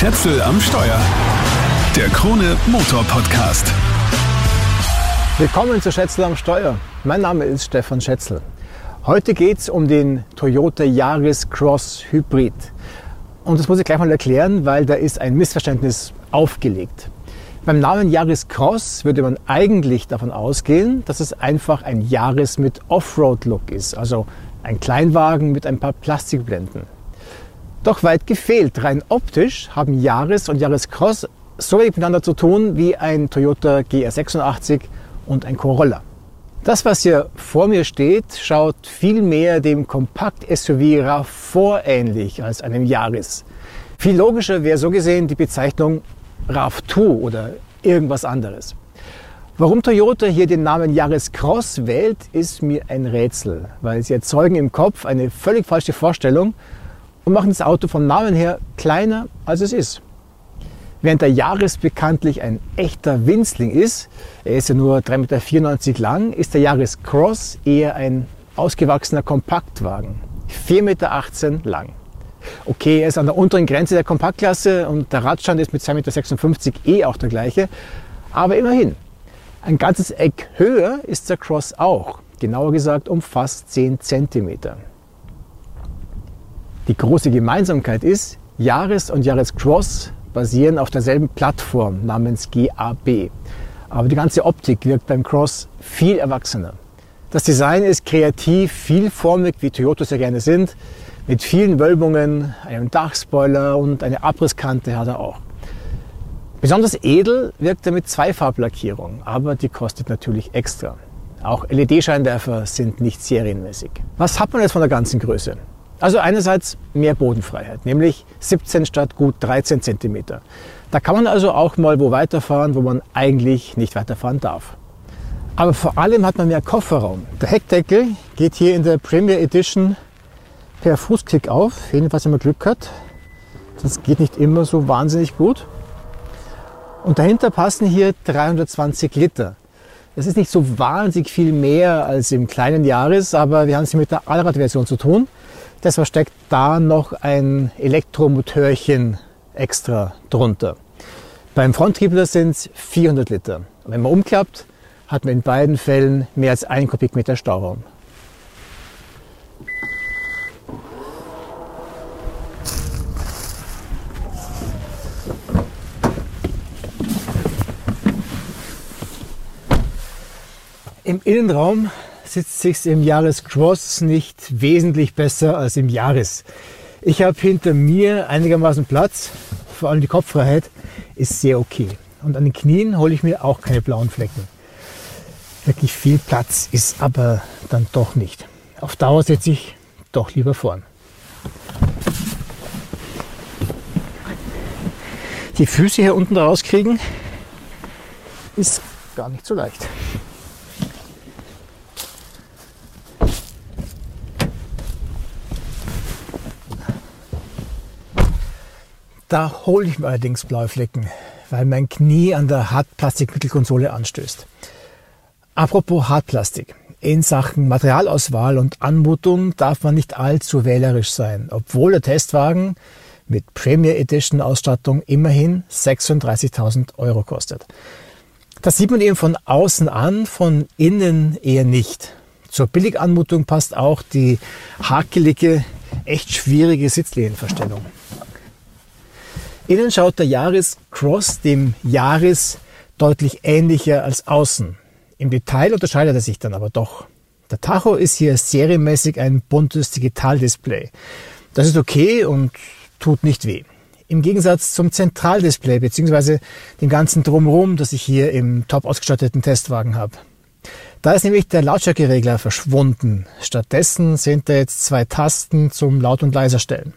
Schätzel am Steuer. Der Krone Motor Podcast. Willkommen zu Schätzel am Steuer. Mein Name ist Stefan Schätzel. Heute geht es um den Toyota Yaris Cross Hybrid. Und das muss ich gleich mal erklären, weil da ist ein Missverständnis aufgelegt. Beim Namen Yaris Cross würde man eigentlich davon ausgehen, dass es einfach ein Yaris mit Offroad-Look ist, also ein Kleinwagen mit ein paar Plastikblenden. Doch weit gefehlt. Rein optisch haben Yaris und Yaris Cross so wenig miteinander zu tun wie ein Toyota GR86 und ein Corolla. Das, was hier vor mir steht, schaut viel mehr dem Kompakt-SUV RAV4 ähnlich als einem Yaris. Viel logischer wäre so gesehen die Bezeichnung RAV2 oder irgendwas anderes. Warum Toyota hier den Namen Yaris Cross wählt, ist mir ein Rätsel, weil sie erzeugen im Kopf eine völlig falsche Vorstellung und machen das Auto vom Namen her kleiner, als es ist. Während der Yaris bekanntlich ein echter Winzling ist, er ist ja nur 3,94 Meter lang, ist der Yaris Cross eher ein ausgewachsener Kompaktwagen. 4,18 Meter lang. Okay, er ist an der unteren Grenze der Kompaktklasse und der Radstand ist mit 2,56 Meter eh auch der gleiche. Aber immerhin, ein ganzes Eck höher ist der Cross auch. Genauer gesagt um fast 10 Zentimeter. Die große Gemeinsamkeit ist, Yaris und Yaris Cross basieren auf derselben Plattform namens GAB. Aber die ganze Optik wirkt beim Cross viel erwachsener. Das Design ist kreativ, vielformig, wie Toyotas ja gerne sind, mit vielen Wölbungen, einem Dachspoiler und eine Abrisskante hat er auch. Besonders edel wirkt er mit Zweifarblackierung, aber die kostet natürlich extra. Auch LED-Scheinwerfer sind nicht serienmäßig. Was hat man jetzt von der ganzen Größe? Also einerseits mehr Bodenfreiheit, nämlich 17 statt gut 13 cm. Da kann man also auch mal wo weiterfahren, wo man eigentlich nicht weiterfahren darf. Aber vor allem hat man mehr Kofferraum. Der Heckdeckel geht hier in der Premier Edition per Fußklick auf, jedenfalls wenn man Glück hat. Das geht nicht immer so wahnsinnig gut. Und dahinter passen hier 320 Liter. Das ist nicht so wahnsinnig viel mehr als im kleinen Jahres, aber wir haben es mit der Allradversion zu tun. Deshalb steckt da noch ein Elektromotörchen extra drunter. Beim Fronttriebler sind es 400 Liter. Wenn man umklappt, hat man in beiden Fällen mehr als ein Kubikmeter Stauraum. Im Innenraum sitzt sich im Jahrescross nicht wesentlich besser als im Jahres. Ich habe hinter mir einigermaßen Platz, vor allem die Kopffreiheit ist sehr okay. Und an den Knien hole ich mir auch keine blauen Flecken. Wirklich viel Platz ist aber dann doch nicht. Auf Dauer setze ich doch lieber vorn. Die Füße hier unten rauskriegen ist gar nicht so leicht. Da hole ich mir allerdings blaue Flecken, weil mein Knie an der Hartplastikmittelkonsole anstößt. Apropos Hartplastik. In Sachen Materialauswahl und Anmutung darf man nicht allzu wählerisch sein, obwohl der Testwagen mit Premier Edition Ausstattung immerhin 36.000 Euro kostet. Das sieht man eben von außen an, von innen eher nicht. Zur Billiganmutung passt auch die hakelige, echt schwierige Sitzlehnenverstellung. Innen schaut der Yaris Cross dem Yaris deutlich ähnlicher als außen. Im Detail unterscheidet er sich dann aber doch. Der Tacho ist hier serienmäßig ein buntes Digitaldisplay. Das ist okay und tut nicht weh. Im Gegensatz zum Zentraldisplay bzw. dem ganzen Drumherum, das ich hier im top ausgestatteten Testwagen habe. Da ist nämlich der Lautstärkeregler verschwunden. Stattdessen sind da jetzt zwei Tasten zum Laut- und Leiserstellen.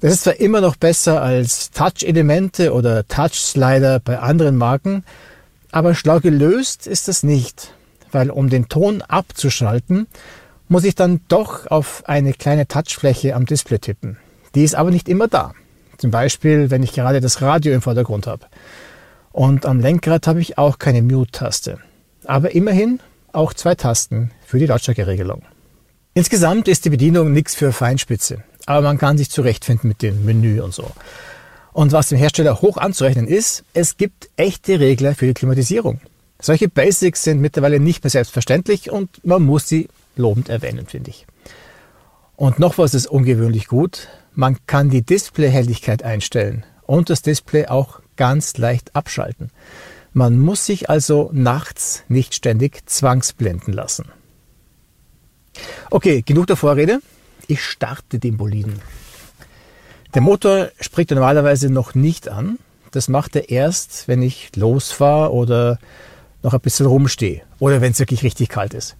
Das ist zwar immer noch besser als Touch-Elemente oder Touch-Slider bei anderen Marken, aber schlau gelöst ist das nicht, weil um den Ton abzuschalten, muss ich dann doch auf eine kleine Touchfläche am Display tippen. Die ist aber nicht immer da. Zum Beispiel, wenn ich gerade das Radio im Vordergrund habe. Und am Lenkrad habe ich auch keine Mute-Taste. Aber immerhin auch zwei Tasten für die Lautstärkeregelung. Insgesamt ist die Bedienung nichts für Feinspitze aber man kann sich zurechtfinden mit dem Menü und so. Und was dem Hersteller hoch anzurechnen ist, es gibt echte Regler für die Klimatisierung. Solche Basics sind mittlerweile nicht mehr selbstverständlich und man muss sie lobend erwähnen, finde ich. Und noch was ist ungewöhnlich gut. Man kann die Displayhelligkeit einstellen und das Display auch ganz leicht abschalten. Man muss sich also nachts nicht ständig zwangsblenden lassen. Okay, genug der Vorrede. Ich starte den Boliden. Der Motor springt normalerweise noch nicht an. Das macht er erst, wenn ich losfahre oder noch ein bisschen rumstehe oder wenn es wirklich richtig kalt ist.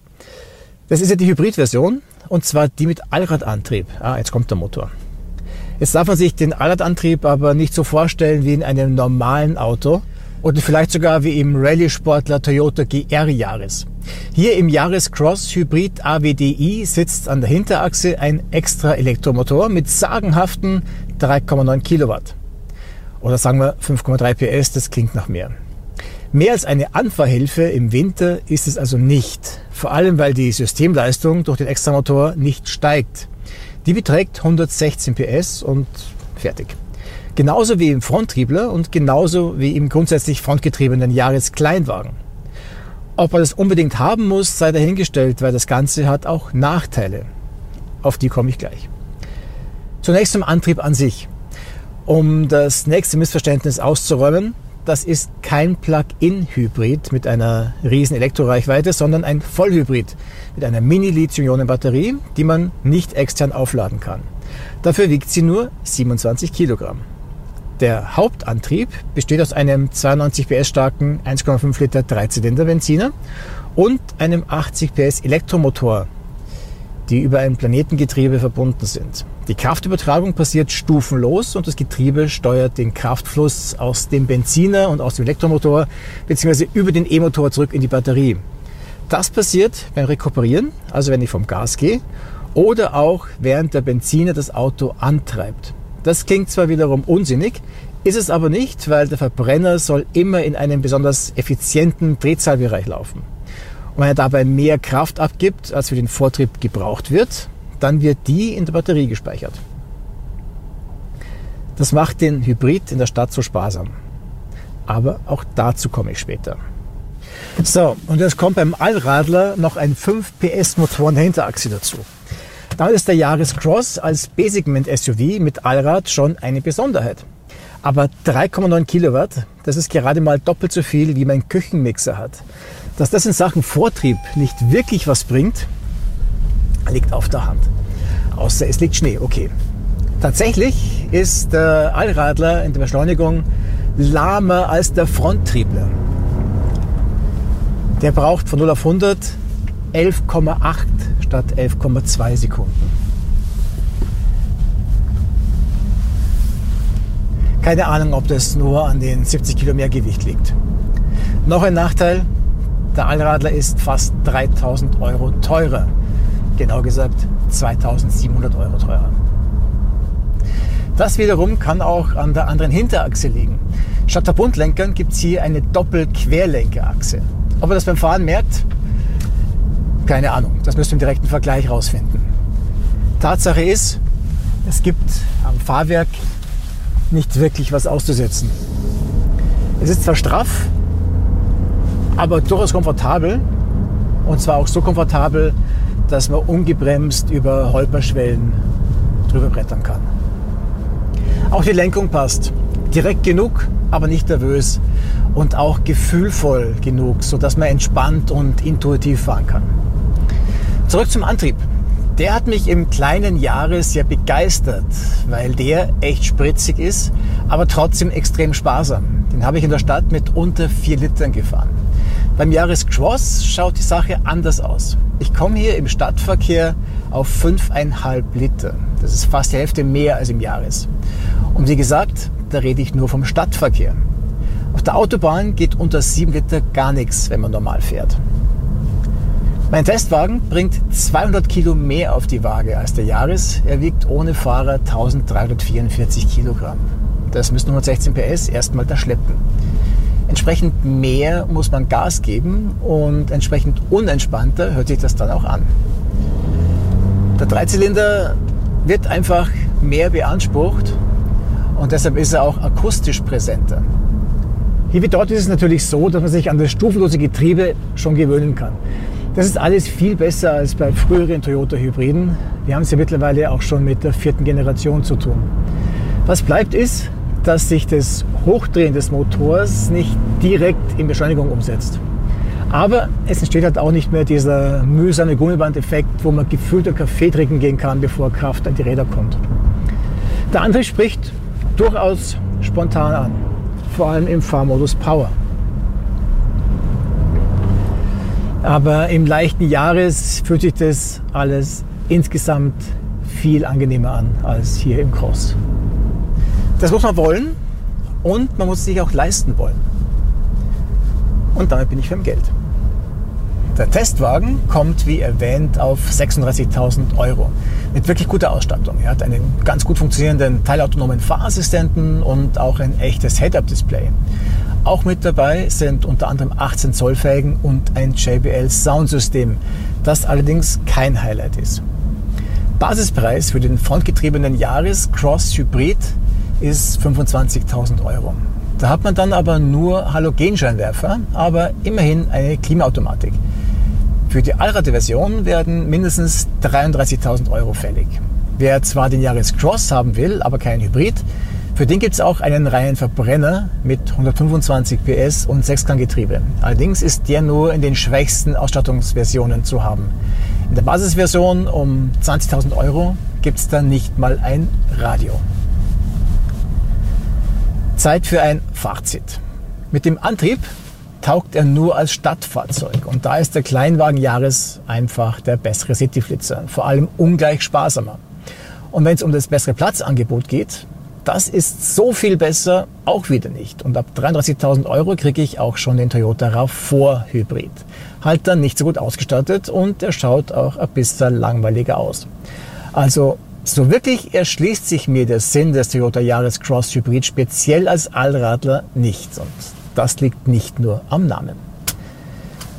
Das ist ja die Hybridversion und zwar die mit Allradantrieb. Ah, jetzt kommt der Motor. Jetzt darf man sich den Allradantrieb aber nicht so vorstellen wie in einem normalen Auto oder vielleicht sogar wie im Rallye-Sportler Toyota GR Jahres. Hier im Jahres Cross Hybrid AWDI sitzt an der Hinterachse ein extra Elektromotor mit sagenhaften 3,9 Kilowatt. Oder sagen wir 5,3 PS, das klingt nach mehr. Mehr als eine Anfahrhilfe im Winter ist es also nicht. Vor allem, weil die Systemleistung durch den Extramotor nicht steigt. Die beträgt 116 PS und fertig. Genauso wie im Fronttriebler und genauso wie im grundsätzlich frontgetriebenen Jahreskleinwagen. Ob man das unbedingt haben muss, sei dahingestellt, weil das Ganze hat auch Nachteile. Auf die komme ich gleich. Zunächst zum Antrieb an sich. Um das nächste Missverständnis auszuräumen, das ist kein Plug-in-Hybrid mit einer riesen Elektroreichweite, sondern ein Vollhybrid mit einer Mini-Lithium-Ionen-Batterie, die man nicht extern aufladen kann. Dafür wiegt sie nur 27 Kilogramm. Der Hauptantrieb besteht aus einem 92 PS starken 1,5 Liter Dreizylinder Benziner und einem 80 PS Elektromotor, die über ein Planetengetriebe verbunden sind. Die Kraftübertragung passiert stufenlos und das Getriebe steuert den Kraftfluss aus dem Benziner und aus dem Elektromotor bzw. über den E-Motor zurück in die Batterie. Das passiert beim Rekuperieren, also wenn ich vom Gas gehe, oder auch während der Benziner das Auto antreibt. Das klingt zwar wiederum unsinnig, ist es aber nicht, weil der Verbrenner soll immer in einem besonders effizienten Drehzahlbereich laufen. Und wenn er dabei mehr Kraft abgibt, als für den Vortrieb gebraucht wird, dann wird die in der Batterie gespeichert. Das macht den Hybrid in der Stadt so sparsam. Aber auch dazu komme ich später. So, und jetzt kommt beim Allradler noch ein 5 PS Motor an der Hinterachse dazu. Damit ist der Yaris Cross als B-Segment-SUV mit Allrad schon eine Besonderheit. Aber 3,9 Kilowatt, das ist gerade mal doppelt so viel, wie mein Küchenmixer hat. Dass das in Sachen Vortrieb nicht wirklich was bringt, liegt auf der Hand. Außer es liegt Schnee, okay. Tatsächlich ist der Allradler in der Beschleunigung lahmer als der Fronttriebler. Der braucht von 0 auf 100 11,8 statt 11,2 Sekunden. Keine Ahnung, ob das nur an den 70 Kilo mehr Gewicht liegt. Noch ein Nachteil, der Allradler ist fast 3000 Euro teurer genau gesagt 2700 Euro teurer. Das wiederum kann auch an der anderen Hinterachse liegen. Statt der Bundlenkern gibt es hier eine Doppel-Querlenkerachse. Ob ihr das beim Fahren merkt? Keine Ahnung. Das müsst ihr im direkten Vergleich rausfinden. Tatsache ist, es gibt am Fahrwerk nicht wirklich was auszusetzen. Es ist zwar straff, aber durchaus komfortabel. Und zwar auch so komfortabel, dass man ungebremst über Holperschwellen drüber brettern kann. Auch die Lenkung passt. Direkt genug, aber nicht nervös und auch gefühlvoll genug, sodass man entspannt und intuitiv fahren kann. Zurück zum Antrieb. Der hat mich im kleinen Jahre sehr begeistert, weil der echt spritzig ist, aber trotzdem extrem sparsam. Den habe ich in der Stadt mit unter 4 Litern gefahren. Beim Jahrescross schaut die Sache anders aus. Ich komme hier im Stadtverkehr auf 5,5 Liter. Das ist fast die Hälfte mehr als im Jahres. Und wie gesagt, da rede ich nur vom Stadtverkehr. Auf der Autobahn geht unter 7 Liter gar nichts, wenn man normal fährt. Mein Testwagen bringt 200 Kilo mehr auf die Waage als der Jahres. Er wiegt ohne Fahrer 1344 Kilogramm. Das müssen 116 PS erstmal da schleppen. Entsprechend mehr muss man Gas geben und entsprechend unentspannter hört sich das dann auch an. Der Dreizylinder wird einfach mehr beansprucht und deshalb ist er auch akustisch präsenter. Hier wie dort ist es natürlich so, dass man sich an das stufenlose Getriebe schon gewöhnen kann. Das ist alles viel besser als bei früheren Toyota-Hybriden. Wir haben es ja mittlerweile auch schon mit der vierten Generation zu tun. Was bleibt ist, dass sich das Hochdrehen des Motors nicht direkt in Beschleunigung umsetzt. Aber es entsteht halt auch nicht mehr dieser mühsame Gummibandeffekt, wo man gefühlter Kaffee trinken gehen kann, bevor Kraft an die Räder kommt. Der Antrieb spricht durchaus spontan an, vor allem im Fahrmodus Power. Aber im leichten Jahres fühlt sich das alles insgesamt viel angenehmer an als hier im Cross. Das muss man wollen und man muss sich auch leisten wollen. Und damit bin ich beim Geld. Der Testwagen kommt, wie erwähnt, auf 36.000 Euro. Mit wirklich guter Ausstattung. Er hat einen ganz gut funktionierenden teilautonomen Fahrassistenten und auch ein echtes Head-Up-Display. Auch mit dabei sind unter anderem 18 Zoll Felgen und ein JBL Soundsystem, das allerdings kein Highlight ist. Basispreis für den frontgetriebenen Yaris Cross Hybrid ist 25.000 Euro. Da hat man dann aber nur Halogenscheinwerfer, aber immerhin eine Klimaautomatik. Für die Allrad-Version werden mindestens 33.000 Euro fällig. Wer zwar den Yaris Cross haben will, aber kein Hybrid, für den gibt es auch einen reinen Verbrenner mit 125 PS und 6-Gang-Getriebe. Allerdings ist der nur in den schwächsten Ausstattungsversionen zu haben. In der Basisversion um 20.000 Euro gibt es dann nicht mal ein Radio. Zeit für ein Fazit. Mit dem Antrieb taugt er nur als Stadtfahrzeug. Und da ist der Kleinwagen Jahres einfach der bessere Cityflitzer. Vor allem ungleich sparsamer. Und wenn es um das bessere Platzangebot geht, das ist so viel besser auch wieder nicht. Und ab 33.000 Euro kriege ich auch schon den Toyota RAV4 Hybrid. Halt dann nicht so gut ausgestattet und er schaut auch ein bisschen langweiliger aus. Also so wirklich erschließt sich mir der Sinn des Toyota Yaris Cross Hybrid speziell als Allradler nicht. Und das liegt nicht nur am Namen.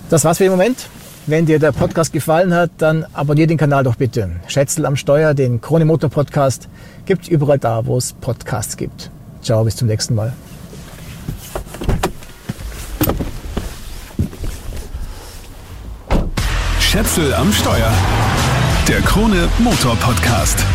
Das war's für den Moment. Wenn dir der Podcast gefallen hat, dann abonniere den Kanal doch bitte. Schätzel am Steuer, den Krone Motor Podcast, gibt überall da, wo es Podcasts gibt. Ciao, bis zum nächsten Mal. Schätzel am Steuer. Der Krone Motor Podcast.